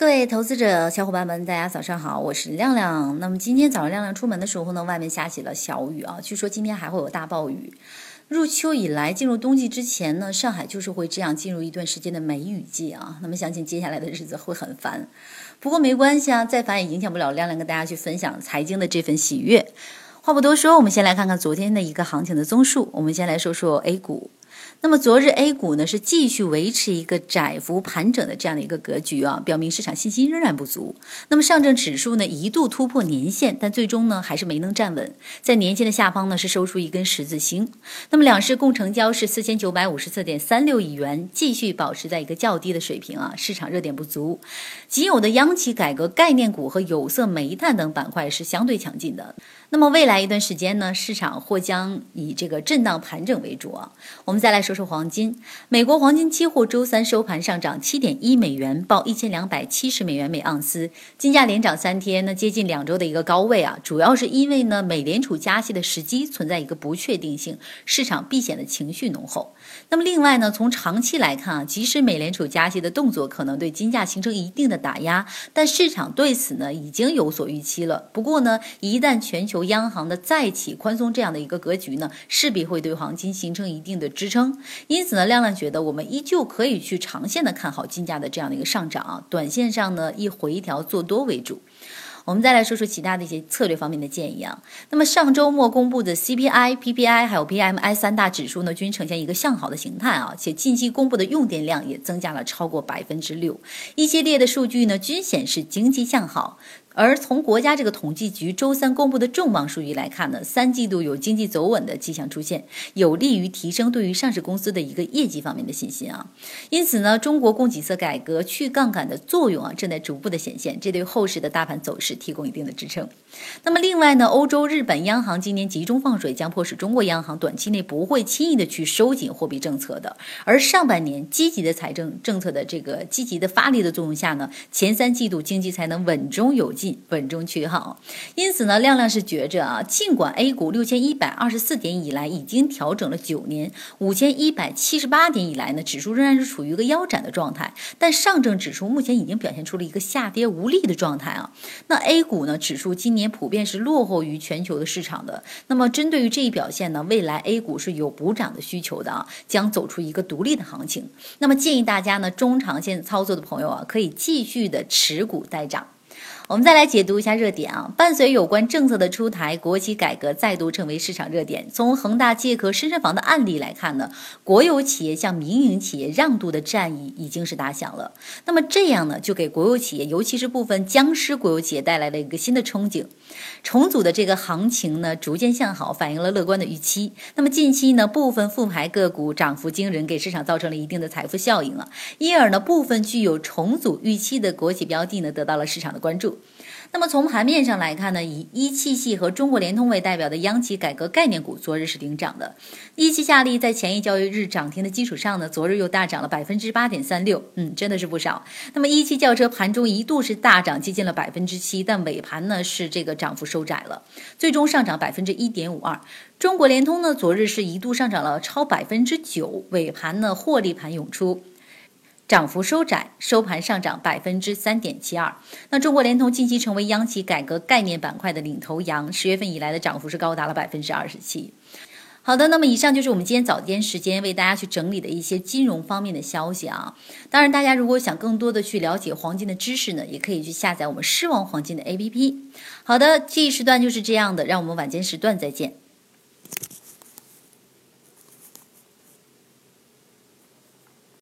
各位投资者小伙伴们，大家早上好，我是亮亮。那么今天早上亮亮出门的时候呢，外面下起了小雨啊，据说今天还会有大暴雨。入秋以来，进入冬季之前呢，上海就是会这样进入一段时间的梅雨季啊。那么相信接下来的日子会很烦，不过没关系啊，再烦也影响不了亮亮跟大家去分享财经的这份喜悦。话不多说，我们先来看看昨天的一个行情的综述。我们先来说说 A 股。那么昨日 A 股呢是继续维持一个窄幅盘整的这样的一个格局啊，表明市场信心仍然不足。那么上证指数呢一度突破年线，但最终呢还是没能站稳，在年线的下方呢是收出一根十字星。那么两市共成交是四千九百五十四点三六亿元，继续保持在一个较低的水平啊，市场热点不足。仅有的央企改革概念股和有色、煤炭等板块是相对强劲的。那么未来一段时间呢，市场或将以这个震荡盘整为主啊。我们再来说说黄金，美国黄金期货周三收盘上涨七点一美元，报一千两百七十美元每盎司，金价连涨三天，那接近两周的一个高位啊。主要是因为呢，美联储加息的时机存在一个不确定性，市场避险的情绪浓厚。那么另外呢，从长期来看啊，即使美联储加息的动作可能对金价形成一定的打压，但市场对此呢已经有所预期了。不过呢，一旦全球央行的再起宽松这样的一个格局呢，势必会对黄金形成一定的支撑。因此呢，亮亮觉得我们依旧可以去长线的看好金价的这样的一个上涨啊，短线上呢以回调做多为主。我们再来说说其他的一些策略方面的建议啊。那么上周末公布的 CPI、PPI 还有 PMI 三大指数呢，均呈现一个向好的形态啊，且近期公布的用电量也增加了超过百分之六，一系列的数据呢均显示经济向好。而从国家这个统计局周三公布的重磅数据来看呢，三季度有经济走稳的迹象出现，有利于提升对于上市公司的一个业绩方面的信心啊。因此呢，中国供给侧改革去杠杆的作用啊，正在逐步的显现，这对后市的大盘走势提供一定的支撑。那么另外呢，欧洲、日本央行今年集中放水，将迫使中国央行短期内不会轻易的去收紧货币政策的。而上半年积极的财政政策的这个积极的发力的作用下呢，前三季度经济才能稳中有。进稳中取好，因此呢，亮亮是觉着啊，尽管 A 股六千一百二十四点以来已经调整了九年，五千一百七十八点以来呢，指数仍然是处于一个腰斩的状态，但上证指数目前已经表现出了一个下跌无力的状态啊。那 A 股呢，指数今年普遍是落后于全球的市场的。那么针对于这一表现呢，未来 A 股是有补涨的需求的啊，将走出一个独立的行情。那么建议大家呢，中长线操作的朋友啊，可以继续的持股待涨。我们再来解读一下热点啊，伴随有关政策的出台，国企改革再度成为市场热点。从恒大借壳深圳房的案例来看呢，国有企业向民营企业让渡的战役已经是打响了。那么这样呢，就给国有企业，尤其是部分僵尸国有企业带来了一个新的憧憬。重组的这个行情呢，逐渐向好，反映了乐观的预期。那么近期呢，部分复牌个股涨幅惊人，给市场造成了一定的财富效应啊，因而呢，部分具有重组预期的国企标的呢，得到了市场的关关注。那么从盘面上来看呢，以一汽系和中国联通为代表的央企改革概念股昨日是领涨的。一汽夏利在前一交易日涨停的基础上呢，昨日又大涨了百分之八点三六，嗯，真的是不少。那么一汽轿车盘中一度是大涨接近了百分之七，但尾盘呢是这个涨幅收窄了，最终上涨百分之一点五二。中国联通呢昨日是一度上涨了超百分之九，尾盘呢获利盘涌出。涨幅收窄，收盘上涨百分之三点七二。那中国联通近期成为央企改革概念板块的领头羊，十月份以来的涨幅是高达了百分之二十七。好的，那么以上就是我们今天早间时间为大家去整理的一些金融方面的消息啊。当然，大家如果想更多的去了解黄金的知识呢，也可以去下载我们狮王黄金的 APP。好的，这一时段就是这样的，让我们晚间时段再见。